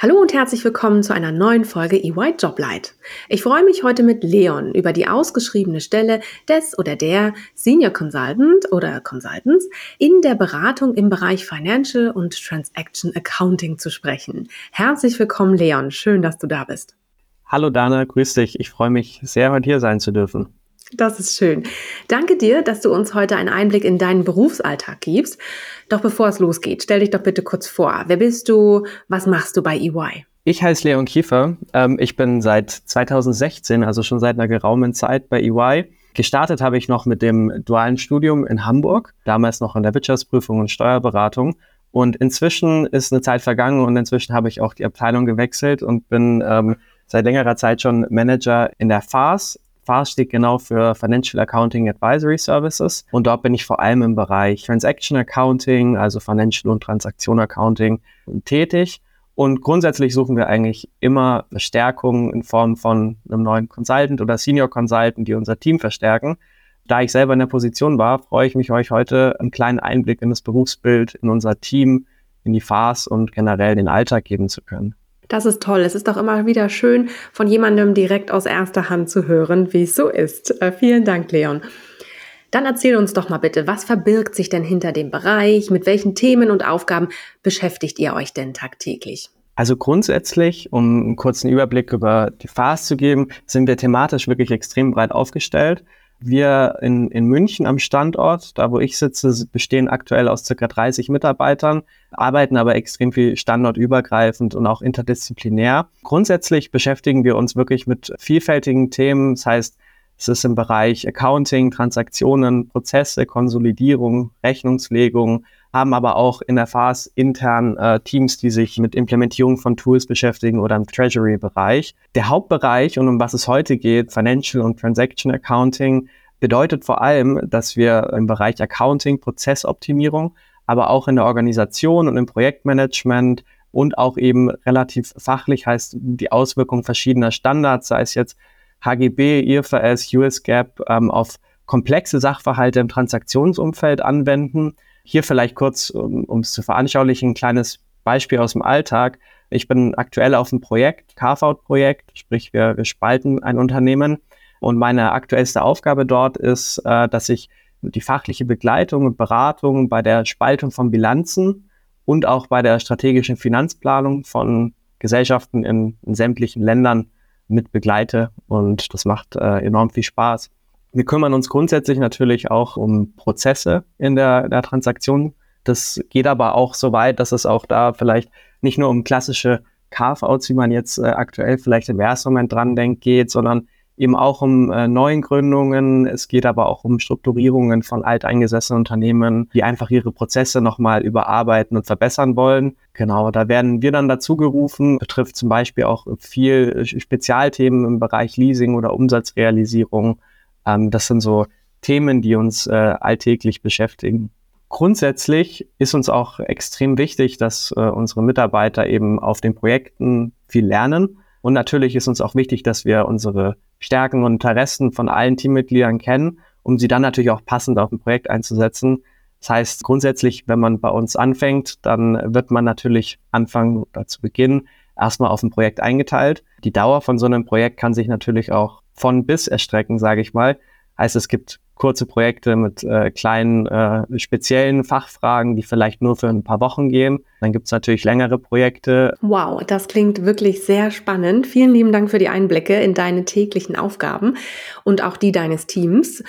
Hallo und herzlich willkommen zu einer neuen Folge EY Joblight. Ich freue mich heute mit Leon über die ausgeschriebene Stelle des oder der Senior Consultant oder Consultants in der Beratung im Bereich Financial und Transaction Accounting zu sprechen. Herzlich willkommen, Leon. Schön, dass du da bist. Hallo Dana, grüß dich. Ich freue mich sehr, heute hier sein zu dürfen. Das ist schön. Danke dir, dass du uns heute einen Einblick in deinen Berufsalltag gibst. Doch bevor es losgeht, stell dich doch bitte kurz vor. Wer bist du? Was machst du bei EY? Ich heiße Leon Kiefer. Ähm, ich bin seit 2016, also schon seit einer geraumen Zeit bei EY. Gestartet habe ich noch mit dem dualen Studium in Hamburg, damals noch in der Wirtschaftsprüfung und Steuerberatung. Und inzwischen ist eine Zeit vergangen und inzwischen habe ich auch die Abteilung gewechselt und bin ähm, seit längerer Zeit schon Manager in der FAS, FAS steht genau für Financial Accounting Advisory Services und dort bin ich vor allem im Bereich Transaction Accounting, also Financial und Transaktion Accounting tätig. Und grundsätzlich suchen wir eigentlich immer Verstärkung in Form von einem neuen Consultant oder Senior Consultant, die unser Team verstärken. Da ich selber in der Position war, freue ich mich, euch heute einen kleinen Einblick in das Berufsbild, in unser Team, in die FAS und generell den Alltag geben zu können. Das ist toll. Es ist doch immer wieder schön, von jemandem direkt aus erster Hand zu hören, wie es so ist. Äh, vielen Dank, Leon. Dann erzähl uns doch mal bitte, was verbirgt sich denn hinter dem Bereich? Mit welchen Themen und Aufgaben beschäftigt ihr euch denn tagtäglich? Also grundsätzlich, um einen kurzen Überblick über die FAS zu geben, sind wir thematisch wirklich extrem breit aufgestellt. Wir in, in München am Standort, da wo ich sitze, bestehen aktuell aus circa 30 Mitarbeitern, arbeiten aber extrem viel standortübergreifend und auch interdisziplinär. Grundsätzlich beschäftigen wir uns wirklich mit vielfältigen Themen. Das heißt, es ist im Bereich Accounting, Transaktionen, Prozesse, Konsolidierung, Rechnungslegung, haben aber auch in der Phase intern äh, Teams, die sich mit Implementierung von Tools beschäftigen oder im Treasury-Bereich. Der Hauptbereich und um was es heute geht, Financial und Transaction Accounting, bedeutet vor allem, dass wir im Bereich Accounting, Prozessoptimierung, aber auch in der Organisation und im Projektmanagement und auch eben relativ fachlich heißt die Auswirkung verschiedener Standards, sei es jetzt HGB, IFRS, US GAAP, ähm, auf komplexe Sachverhalte im Transaktionsumfeld anwenden hier vielleicht kurz, um es zu veranschaulichen, ein kleines Beispiel aus dem Alltag. Ich bin aktuell auf einem Projekt, Carve-out-Projekt, sprich wir, wir spalten ein Unternehmen und meine aktuellste Aufgabe dort ist, äh, dass ich die fachliche Begleitung und Beratung bei der Spaltung von Bilanzen und auch bei der strategischen Finanzplanung von Gesellschaften in, in sämtlichen Ländern mit begleite und das macht äh, enorm viel Spaß. Wir kümmern uns grundsätzlich natürlich auch um Prozesse in der, der Transaktion. Das geht aber auch so weit, dass es auch da vielleicht nicht nur um klassische Carve-outs, wie man jetzt äh, aktuell vielleicht im ersten Moment dran denkt, geht, sondern eben auch um äh, neuen Gründungen. Es geht aber auch um Strukturierungen von alteingesessenen Unternehmen, die einfach ihre Prozesse nochmal überarbeiten und verbessern wollen. Genau, da werden wir dann dazu gerufen, betrifft zum Beispiel auch viel Spezialthemen im Bereich Leasing oder Umsatzrealisierung ähm, das sind so Themen, die uns äh, alltäglich beschäftigen. Grundsätzlich ist uns auch extrem wichtig, dass äh, unsere Mitarbeiter eben auf den Projekten viel lernen. Und natürlich ist uns auch wichtig, dass wir unsere Stärken und Interessen von allen Teammitgliedern kennen, um sie dann natürlich auch passend auf ein Projekt einzusetzen. Das heißt, grundsätzlich, wenn man bei uns anfängt, dann wird man natürlich anfangen oder zu Beginn erstmal auf ein Projekt eingeteilt. Die Dauer von so einem Projekt kann sich natürlich auch von bis erstrecken, sage ich mal. Heißt, es gibt kurze Projekte mit äh, kleinen äh, speziellen Fachfragen, die vielleicht nur für ein paar Wochen gehen. Dann gibt es natürlich längere Projekte. Wow, das klingt wirklich sehr spannend. Vielen lieben Dank für die Einblicke in deine täglichen Aufgaben und auch die deines Teams.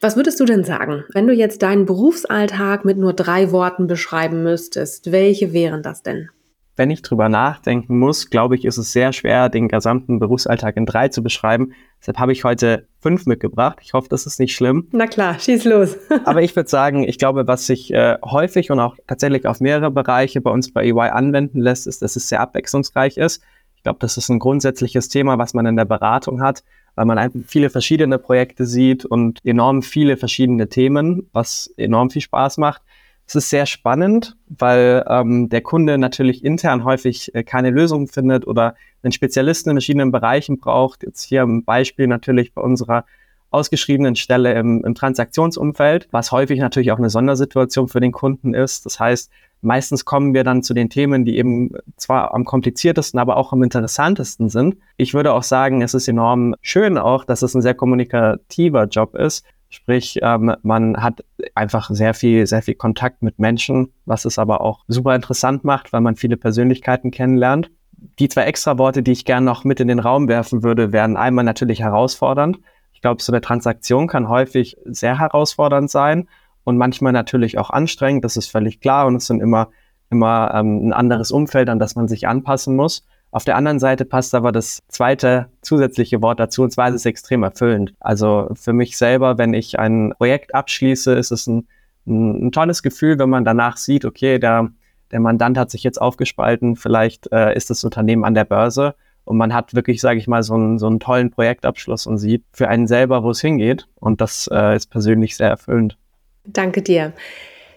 Was würdest du denn sagen, wenn du jetzt deinen Berufsalltag mit nur drei Worten beschreiben müsstest? Welche wären das denn? Wenn ich drüber nachdenken muss, glaube ich, ist es sehr schwer, den gesamten Berufsalltag in drei zu beschreiben. Deshalb habe ich heute fünf mitgebracht. Ich hoffe, das ist nicht schlimm. Na klar, schieß los. Aber ich würde sagen, ich glaube, was sich äh, häufig und auch tatsächlich auf mehrere Bereiche bei uns bei EY anwenden lässt, ist, dass es sehr abwechslungsreich ist. Ich glaube, das ist ein grundsätzliches Thema, was man in der Beratung hat, weil man einfach viele verschiedene Projekte sieht und enorm viele verschiedene Themen, was enorm viel Spaß macht. Es ist sehr spannend, weil ähm, der Kunde natürlich intern häufig äh, keine Lösung findet oder einen Spezialisten in verschiedenen Bereichen braucht. Jetzt hier ein Beispiel natürlich bei unserer ausgeschriebenen Stelle im, im Transaktionsumfeld, was häufig natürlich auch eine Sondersituation für den Kunden ist. Das heißt, meistens kommen wir dann zu den Themen, die eben zwar am kompliziertesten, aber auch am interessantesten sind. Ich würde auch sagen, es ist enorm schön auch, dass es ein sehr kommunikativer Job ist, Sprich, ähm, man hat einfach sehr viel, sehr viel Kontakt mit Menschen, was es aber auch super interessant macht, weil man viele Persönlichkeiten kennenlernt. Die zwei extra Worte, die ich gerne noch mit in den Raum werfen würde, wären einmal natürlich herausfordernd. Ich glaube, so eine Transaktion kann häufig sehr herausfordernd sein und manchmal natürlich auch anstrengend. Das ist völlig klar und es sind immer, immer ähm, ein anderes Umfeld, an das man sich anpassen muss. Auf der anderen Seite passt aber das zweite zusätzliche Wort dazu, und zwar ist es extrem erfüllend. Also für mich selber, wenn ich ein Projekt abschließe, ist es ein, ein, ein tolles Gefühl, wenn man danach sieht, okay, der, der Mandant hat sich jetzt aufgespalten, vielleicht äh, ist das Unternehmen an der Börse und man hat wirklich, sage ich mal, so einen, so einen tollen Projektabschluss und sieht für einen selber, wo es hingeht. Und das äh, ist persönlich sehr erfüllend. Danke dir.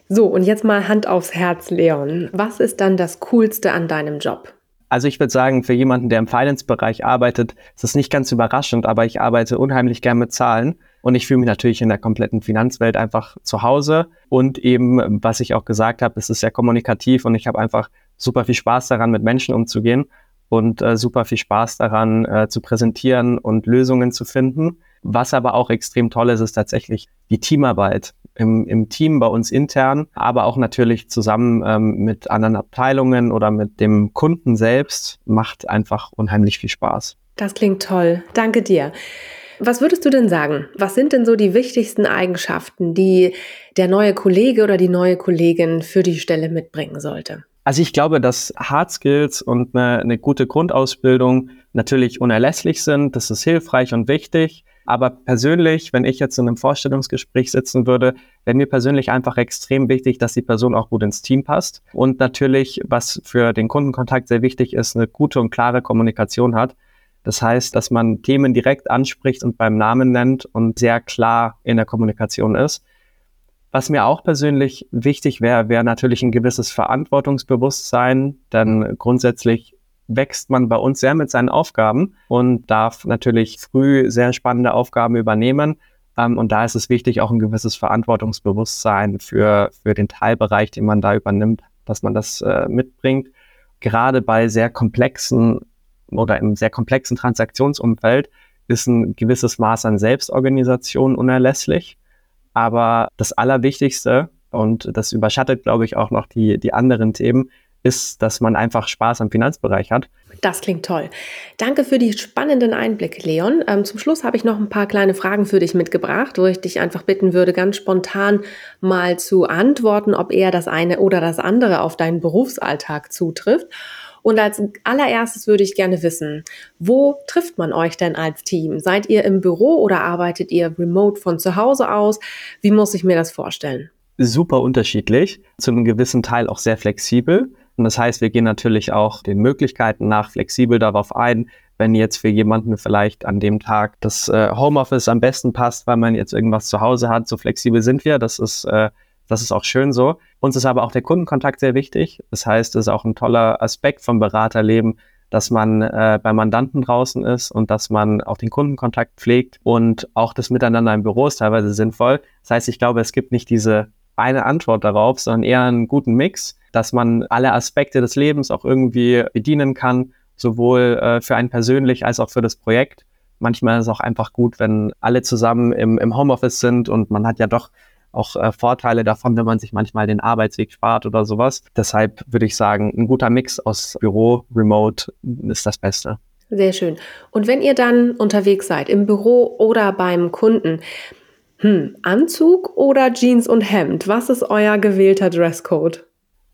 So, und jetzt mal Hand aufs Herz, Leon. Was ist dann das Coolste an deinem Job? Also ich würde sagen, für jemanden, der im Finance-Bereich arbeitet, ist es nicht ganz überraschend, aber ich arbeite unheimlich gern mit Zahlen und ich fühle mich natürlich in der kompletten Finanzwelt einfach zu Hause und eben, was ich auch gesagt habe, es ist sehr kommunikativ und ich habe einfach super viel Spaß daran, mit Menschen umzugehen und äh, super viel Spaß daran, äh, zu präsentieren und Lösungen zu finden. Was aber auch extrem toll ist, ist tatsächlich die Teamarbeit im, im Team bei uns intern, aber auch natürlich zusammen ähm, mit anderen Abteilungen oder mit dem Kunden selbst macht einfach unheimlich viel Spaß. Das klingt toll. Danke dir. Was würdest du denn sagen? Was sind denn so die wichtigsten Eigenschaften, die der neue Kollege oder die neue Kollegin für die Stelle mitbringen sollte? Also ich glaube, dass Hard Skills und eine, eine gute Grundausbildung natürlich unerlässlich sind. Das ist hilfreich und wichtig. Aber persönlich, wenn ich jetzt in einem Vorstellungsgespräch sitzen würde, wäre mir persönlich einfach extrem wichtig, dass die Person auch gut ins Team passt. Und natürlich, was für den Kundenkontakt sehr wichtig ist, eine gute und klare Kommunikation hat. Das heißt, dass man Themen direkt anspricht und beim Namen nennt und sehr klar in der Kommunikation ist. Was mir auch persönlich wichtig wäre, wäre natürlich ein gewisses Verantwortungsbewusstsein, denn grundsätzlich wächst man bei uns sehr mit seinen Aufgaben und darf natürlich früh sehr spannende Aufgaben übernehmen. Ähm, und da ist es wichtig, auch ein gewisses Verantwortungsbewusstsein für, für den Teilbereich, den man da übernimmt, dass man das äh, mitbringt. Gerade bei sehr komplexen oder im sehr komplexen Transaktionsumfeld ist ein gewisses Maß an Selbstorganisation unerlässlich. Aber das Allerwichtigste, und das überschattet, glaube ich, auch noch die, die anderen Themen, ist, dass man einfach Spaß am Finanzbereich hat. Das klingt toll. Danke für die spannenden Einblicke, Leon. Ähm, zum Schluss habe ich noch ein paar kleine Fragen für dich mitgebracht, wo ich dich einfach bitten würde, ganz spontan mal zu antworten, ob eher das eine oder das andere auf deinen Berufsalltag zutrifft. Und als allererstes würde ich gerne wissen, wo trifft man euch denn als Team? Seid ihr im Büro oder arbeitet ihr remote von zu Hause aus? Wie muss ich mir das vorstellen? Super unterschiedlich, zu einem gewissen Teil auch sehr flexibel. Und das heißt, wir gehen natürlich auch den Möglichkeiten nach flexibel darauf ein, wenn jetzt für jemanden vielleicht an dem Tag das äh, Homeoffice am besten passt, weil man jetzt irgendwas zu Hause hat. So flexibel sind wir. Das ist, äh, das ist auch schön so. Uns ist aber auch der Kundenkontakt sehr wichtig. Das heißt, es ist auch ein toller Aspekt vom Beraterleben, dass man äh, bei Mandanten draußen ist und dass man auch den Kundenkontakt pflegt und auch das Miteinander im Büro ist teilweise sinnvoll. Das heißt, ich glaube, es gibt nicht diese eine Antwort darauf, sondern eher einen guten Mix, dass man alle Aspekte des Lebens auch irgendwie bedienen kann, sowohl äh, für einen persönlich als auch für das Projekt. Manchmal ist es auch einfach gut, wenn alle zusammen im, im Homeoffice sind und man hat ja doch auch äh, Vorteile davon, wenn man sich manchmal den Arbeitsweg spart oder sowas. Deshalb würde ich sagen, ein guter Mix aus Büro, Remote ist das Beste. Sehr schön. Und wenn ihr dann unterwegs seid, im Büro oder beim Kunden, hm, Anzug oder Jeans und Hemd? Was ist euer gewählter Dresscode?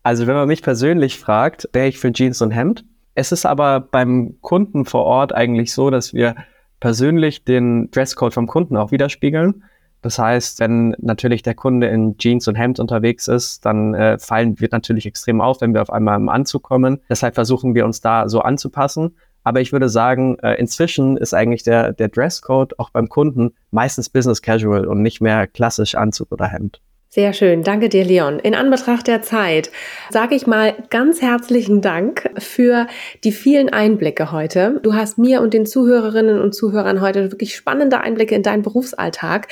Also wenn man mich persönlich fragt, wäre ich für Jeans und Hemd. Es ist aber beim Kunden vor Ort eigentlich so, dass wir persönlich den Dresscode vom Kunden auch widerspiegeln. Das heißt, wenn natürlich der Kunde in Jeans und Hemd unterwegs ist, dann äh, fallen wir natürlich extrem auf, wenn wir auf einmal im Anzug kommen. Deshalb versuchen wir uns da so anzupassen. Aber ich würde sagen, äh, inzwischen ist eigentlich der, der Dresscode auch beim Kunden meistens Business Casual und nicht mehr klassisch Anzug oder Hemd. Sehr schön, danke dir, Leon. In Anbetracht der Zeit sage ich mal ganz herzlichen Dank für die vielen Einblicke heute. Du hast mir und den Zuhörerinnen und Zuhörern heute wirklich spannende Einblicke in deinen Berufsalltag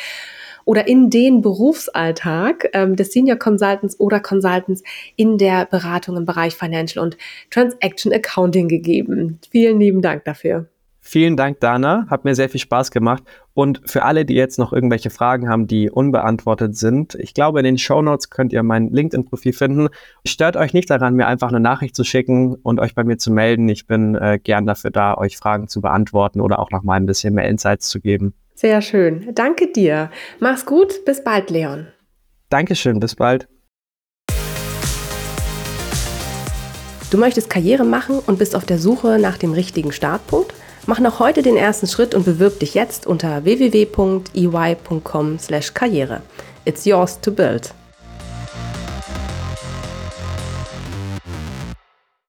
oder in den Berufsalltag ähm, des Senior Consultants oder Consultants in der Beratung im Bereich Financial und Transaction Accounting gegeben. Vielen lieben Dank dafür. Vielen Dank, Dana. Hat mir sehr viel Spaß gemacht. Und für alle, die jetzt noch irgendwelche Fragen haben, die unbeantwortet sind, ich glaube, in den Show Notes könnt ihr mein LinkedIn-Profil finden. Stört euch nicht daran, mir einfach eine Nachricht zu schicken und euch bei mir zu melden. Ich bin äh, gern dafür da, euch Fragen zu beantworten oder auch noch mal ein bisschen mehr Insights zu geben. Sehr schön. Danke dir. Mach's gut. Bis bald, Leon. Dankeschön. Bis bald. Du möchtest Karriere machen und bist auf der Suche nach dem richtigen Startpunkt? Mach noch heute den ersten Schritt und bewirb dich jetzt unter www.ey.com/karriere. It's yours to build.